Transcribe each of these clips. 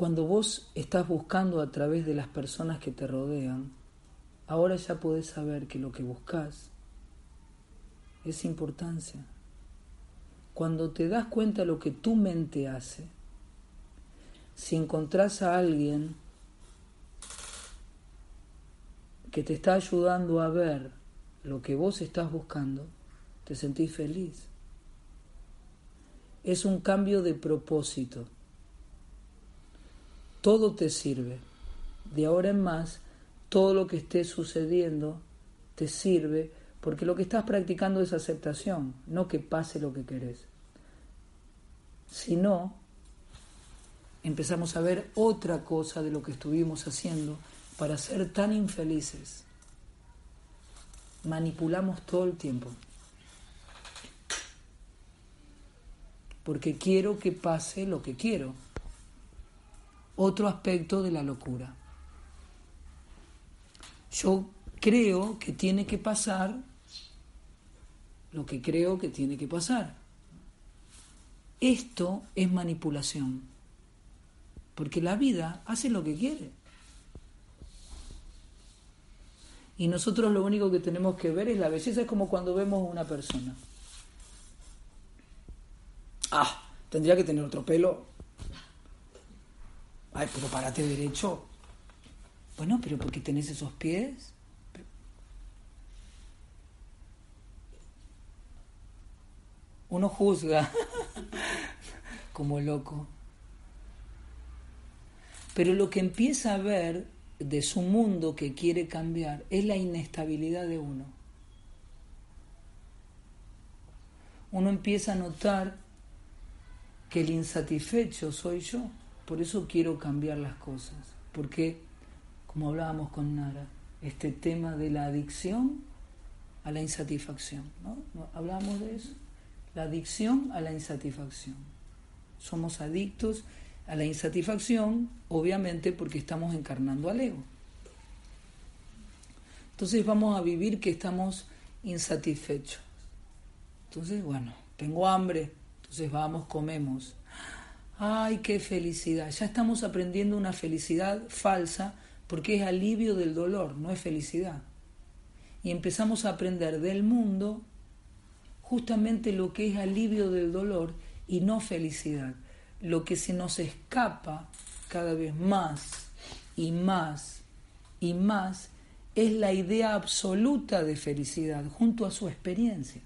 Cuando vos estás buscando a través de las personas que te rodean, ahora ya podés saber que lo que buscas es importancia. Cuando te das cuenta de lo que tu mente hace, si encontrás a alguien que te está ayudando a ver lo que vos estás buscando, te sentís feliz. Es un cambio de propósito. Todo te sirve. De ahora en más, todo lo que esté sucediendo te sirve porque lo que estás practicando es aceptación, no que pase lo que querés. Si no, empezamos a ver otra cosa de lo que estuvimos haciendo para ser tan infelices. Manipulamos todo el tiempo. Porque quiero que pase lo que quiero. Otro aspecto de la locura. Yo creo que tiene que pasar lo que creo que tiene que pasar. Esto es manipulación. Porque la vida hace lo que quiere. Y nosotros lo único que tenemos que ver es la belleza, es como cuando vemos una persona. Ah, tendría que tener otro pelo. Ay, pero párate derecho. Bueno, pero ¿por qué tenés esos pies? Uno juzga como loco. Pero lo que empieza a ver de su mundo que quiere cambiar es la inestabilidad de uno. Uno empieza a notar que el insatisfecho soy yo, por eso quiero cambiar las cosas, porque, como hablábamos con Nara, este tema de la adicción a la insatisfacción, ¿no? Hablábamos de eso, la adicción a la insatisfacción. Somos adictos a la insatisfacción, obviamente porque estamos encarnando al ego. Entonces vamos a vivir que estamos insatisfechos. Entonces, bueno, tengo hambre, entonces vamos, comemos. Ay, qué felicidad. Ya estamos aprendiendo una felicidad falsa porque es alivio del dolor, no es felicidad. Y empezamos a aprender del mundo justamente lo que es alivio del dolor y no felicidad lo que se nos escapa cada vez más y más y más es la idea absoluta de felicidad junto a su experiencia.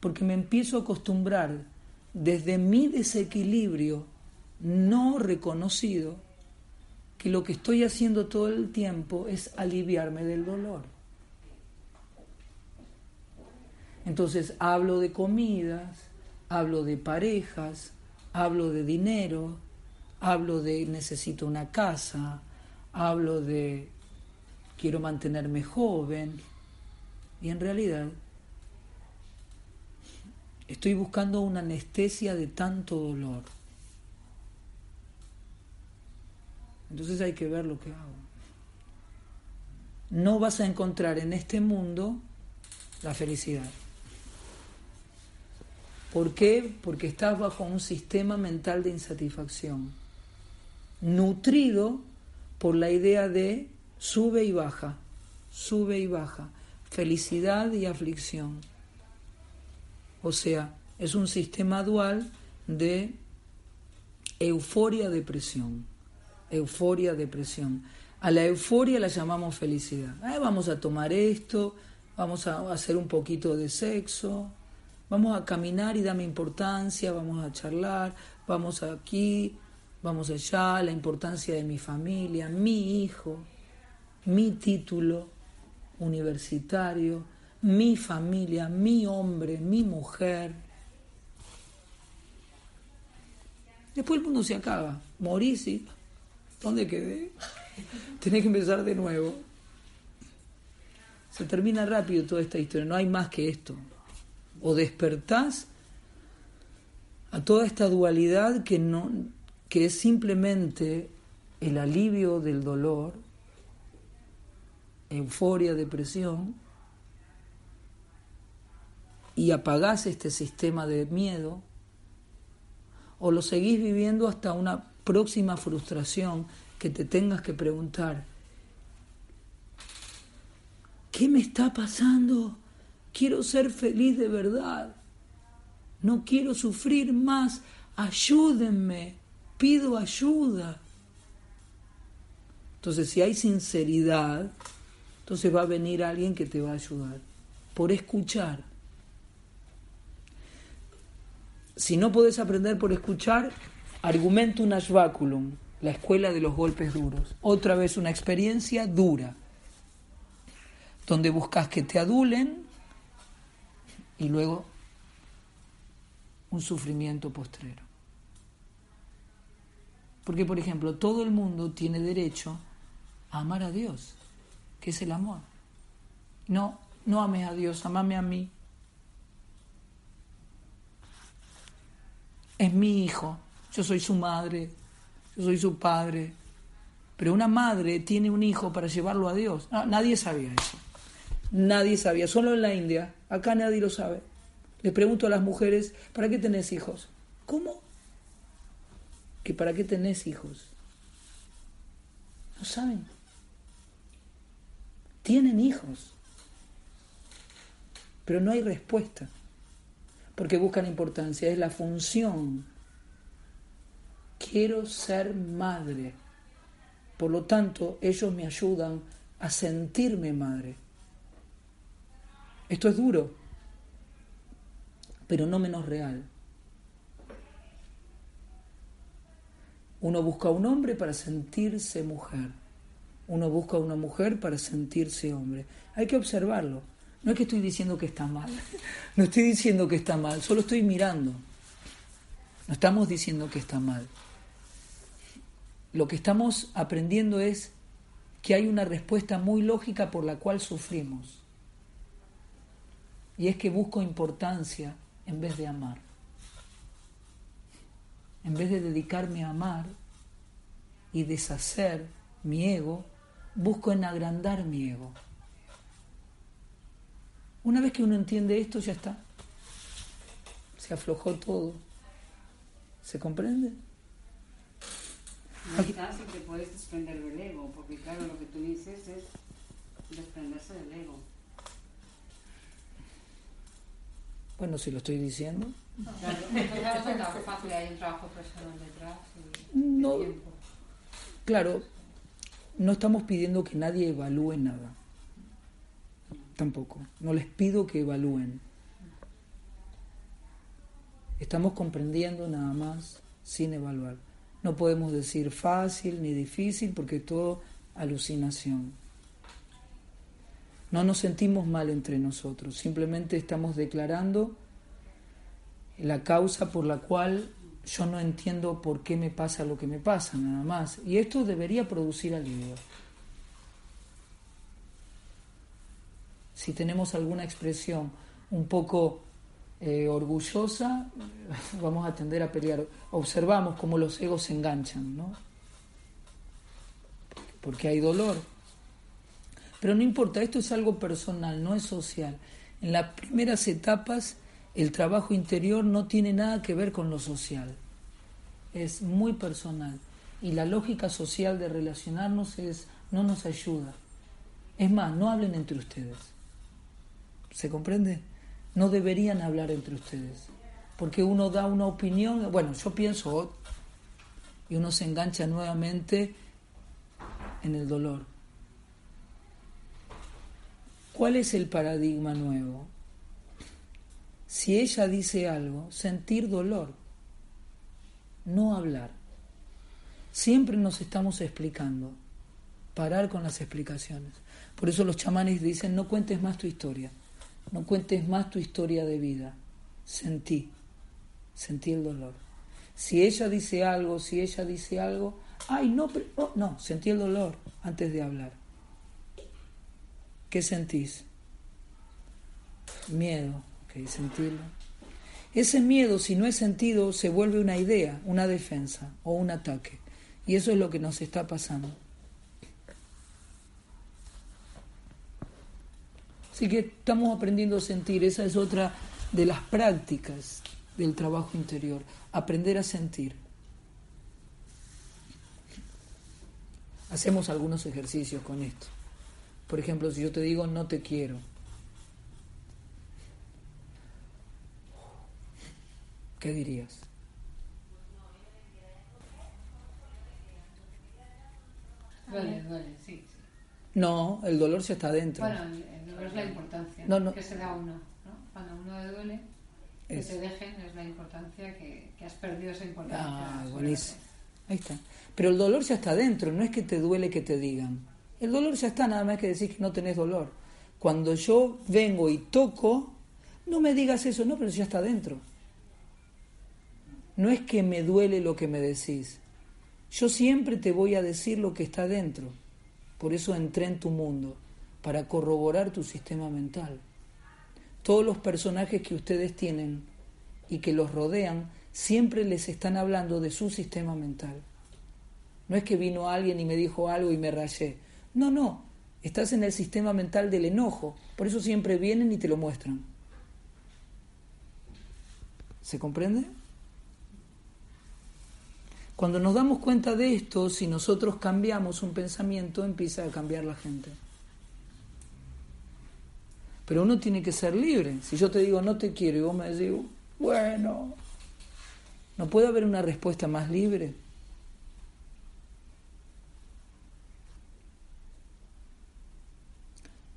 Porque me empiezo a acostumbrar desde mi desequilibrio no reconocido que lo que estoy haciendo todo el tiempo es aliviarme del dolor. Entonces hablo de comidas, hablo de parejas, hablo de dinero, hablo de necesito una casa, hablo de quiero mantenerme joven y en realidad estoy buscando una anestesia de tanto dolor. Entonces hay que ver lo que hago. No vas a encontrar en este mundo la felicidad. ¿Por qué? Porque estás bajo un sistema mental de insatisfacción, nutrido por la idea de sube y baja, sube y baja, felicidad y aflicción. O sea, es un sistema dual de euforia-depresión, euforia-depresión. A la euforia la llamamos felicidad. vamos a tomar esto, vamos a hacer un poquito de sexo, Vamos a caminar y dame importancia, vamos a charlar, vamos aquí, vamos allá, la importancia de mi familia, mi hijo, mi título universitario, mi familia, mi hombre, mi mujer. Después el mundo se acaba. Morís y... ¿Dónde quedé? Tenés que empezar de nuevo. Se termina rápido toda esta historia. No hay más que esto. O despertás a toda esta dualidad que, no, que es simplemente el alivio del dolor, euforia, depresión, y apagás este sistema de miedo, o lo seguís viviendo hasta una próxima frustración que te tengas que preguntar, ¿qué me está pasando? Quiero ser feliz de verdad, no quiero sufrir más, ayúdenme, pido ayuda. Entonces, si hay sinceridad, entonces va a venir alguien que te va a ayudar, por escuchar. Si no puedes aprender por escuchar, Argumentum Ashvaculum, la escuela de los golpes duros. Otra vez una experiencia dura, donde buscas que te adulen y luego un sufrimiento postrero. Porque, por ejemplo, todo el mundo tiene derecho a amar a Dios, que es el amor. No, no ames a Dios, amame a mí. Es mi hijo, yo soy su madre, yo soy su padre. Pero una madre tiene un hijo para llevarlo a Dios. nadie sabía eso. Nadie sabía, solo en la India. Acá nadie lo sabe. Le pregunto a las mujeres, ¿para qué tenés hijos? ¿Cómo? ¿Que para qué tenés hijos? No saben. Tienen hijos. Pero no hay respuesta porque buscan importancia, es la función. Quiero ser madre. Por lo tanto, ellos me ayudan a sentirme madre. Esto es duro, pero no menos real. Uno busca a un hombre para sentirse mujer. Uno busca a una mujer para sentirse hombre. Hay que observarlo. No es que estoy diciendo que está mal, no estoy diciendo que está mal, solo estoy mirando. No estamos diciendo que está mal. Lo que estamos aprendiendo es que hay una respuesta muy lógica por la cual sufrimos. Y es que busco importancia en vez de amar. En vez de dedicarme a amar y deshacer mi ego, busco en agrandar mi ego. Una vez que uno entiende esto, ya está. Se aflojó todo. ¿Se comprende? No está si te puedes desprender del ego, porque claro, lo que tú dices es desprenderse del ego. Bueno, si lo estoy diciendo. Claro, fácil, hay un trabajo personal detrás. no, claro, no estamos pidiendo que nadie evalúe nada tampoco. No les pido que evalúen. Estamos comprendiendo nada más sin evaluar. No podemos decir fácil ni difícil porque es todo alucinación. No nos sentimos mal entre nosotros, simplemente estamos declarando la causa por la cual yo no entiendo por qué me pasa lo que me pasa, nada más. Y esto debería producir alivio. Si tenemos alguna expresión un poco eh, orgullosa, vamos a tender a pelear. Observamos cómo los egos se enganchan, ¿no? Porque hay dolor. Pero no importa, esto es algo personal, no es social. En las primeras etapas, el trabajo interior no tiene nada que ver con lo social. Es muy personal. Y la lógica social de relacionarnos es, no nos ayuda. Es más, no hablen entre ustedes. ¿Se comprende? No deberían hablar entre ustedes, porque uno da una opinión, bueno, yo pienso, y uno se engancha nuevamente en el dolor. ¿Cuál es el paradigma nuevo? Si ella dice algo, sentir dolor, no hablar. Siempre nos estamos explicando, parar con las explicaciones. Por eso los chamanes dicen, no cuentes más tu historia. No cuentes más tu historia de vida. Sentí, sentí el dolor. Si ella dice algo, si ella dice algo, ay, no, pero, oh, no, sentí el dolor antes de hablar. ¿Qué sentís? Miedo, ok, sentirlo. Ese miedo, si no es sentido, se vuelve una idea, una defensa o un ataque. Y eso es lo que nos está pasando. Así que estamos aprendiendo a sentir, esa es otra de las prácticas del trabajo interior, aprender a sentir. Hacemos algunos ejercicios con esto. Por ejemplo, si yo te digo no te quiero, ¿qué dirías? Duele, duele, sí. No, el dolor ya está dentro. Bueno, el dolor es la importancia No, no. que se da a uno. ¿no? Cuando a uno le duele, que Es. te dejen es la importancia que, que has perdido esa importancia. Ah, buenísimo. Ahí está. Pero el dolor ya está dentro, no es que te duele que te digan. El dolor ya está, nada más que decir que no tenés dolor. Cuando yo vengo y toco, no me digas eso, no, pero ya está dentro. No es que me duele lo que me decís. Yo siempre te voy a decir lo que está dentro. Por eso entré en tu mundo, para corroborar tu sistema mental. Todos los personajes que ustedes tienen y que los rodean, siempre les están hablando de su sistema mental. No es que vino alguien y me dijo algo y me rayé. No, no, estás en el sistema mental del enojo. Por eso siempre vienen y te lo muestran. ¿Se comprende? Cuando nos damos cuenta de esto, si nosotros cambiamos un pensamiento, empieza a cambiar la gente. Pero uno tiene que ser libre. Si yo te digo no te quiero y vos me decís, bueno, ¿no puede haber una respuesta más libre?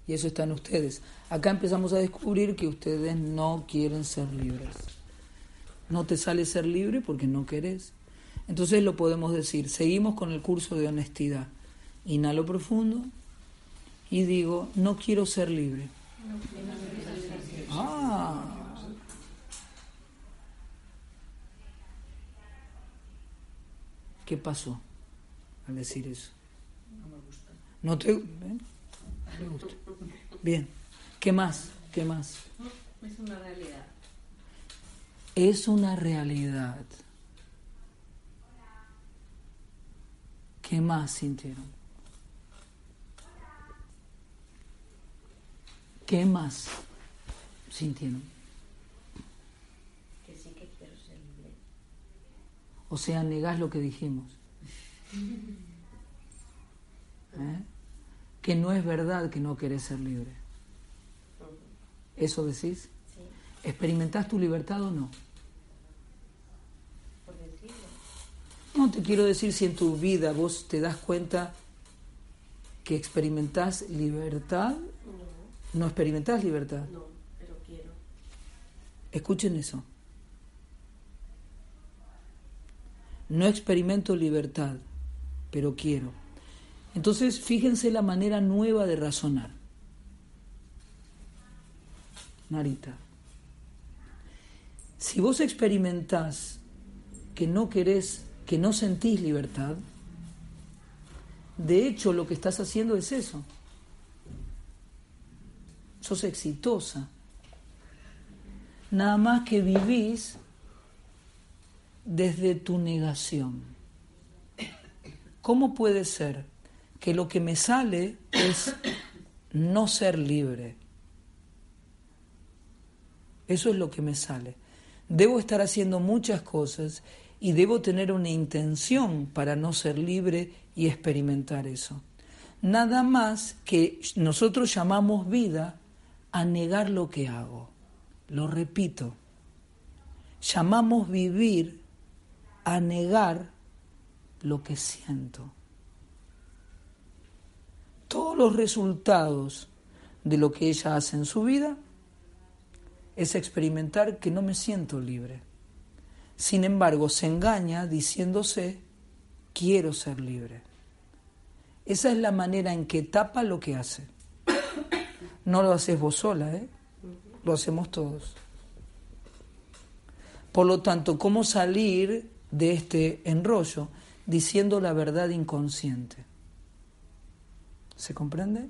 Y eso está en ustedes. Acá empezamos a descubrir que ustedes no quieren ser libres. No te sale ser libre porque no querés. Entonces lo podemos decir. Seguimos con el curso de honestidad. Inhalo profundo y digo, no quiero ser libre. Ah. ¿Qué pasó al decir eso? No te. No le gusta. Bien. ¿Qué más? ¿Qué más? Es una realidad. Es una realidad. ¿Qué más sintieron? ¿Qué más sintieron? Que sí que quiero ser libre. O sea, negás lo que dijimos. ¿Eh? Que no es verdad que no querés ser libre. ¿Eso decís? Sí, ¿Experimentás tu libertad o no? por decirlo. No te quiero decir si en tu vida vos te das cuenta que experimentás libertad. No experimentás libertad. No, pero quiero. Escuchen eso. No experimento libertad, pero quiero. Entonces, fíjense la manera nueva de razonar. Narita, si vos experimentás que no querés, que no sentís libertad, de hecho lo que estás haciendo es eso. Sos exitosa. Nada más que vivís desde tu negación. ¿Cómo puede ser que lo que me sale es no ser libre? Eso es lo que me sale. Debo estar haciendo muchas cosas y debo tener una intención para no ser libre y experimentar eso. Nada más que nosotros llamamos vida a negar lo que hago. Lo repito. Llamamos vivir a negar lo que siento. Todos los resultados de lo que ella hace en su vida es experimentar que no me siento libre. Sin embargo, se engaña diciéndose, quiero ser libre. Esa es la manera en que tapa lo que hace. No lo haces vos sola, ¿eh? Lo hacemos todos. Por lo tanto, ¿cómo salir de este enrollo diciendo la verdad inconsciente. ¿Se comprende?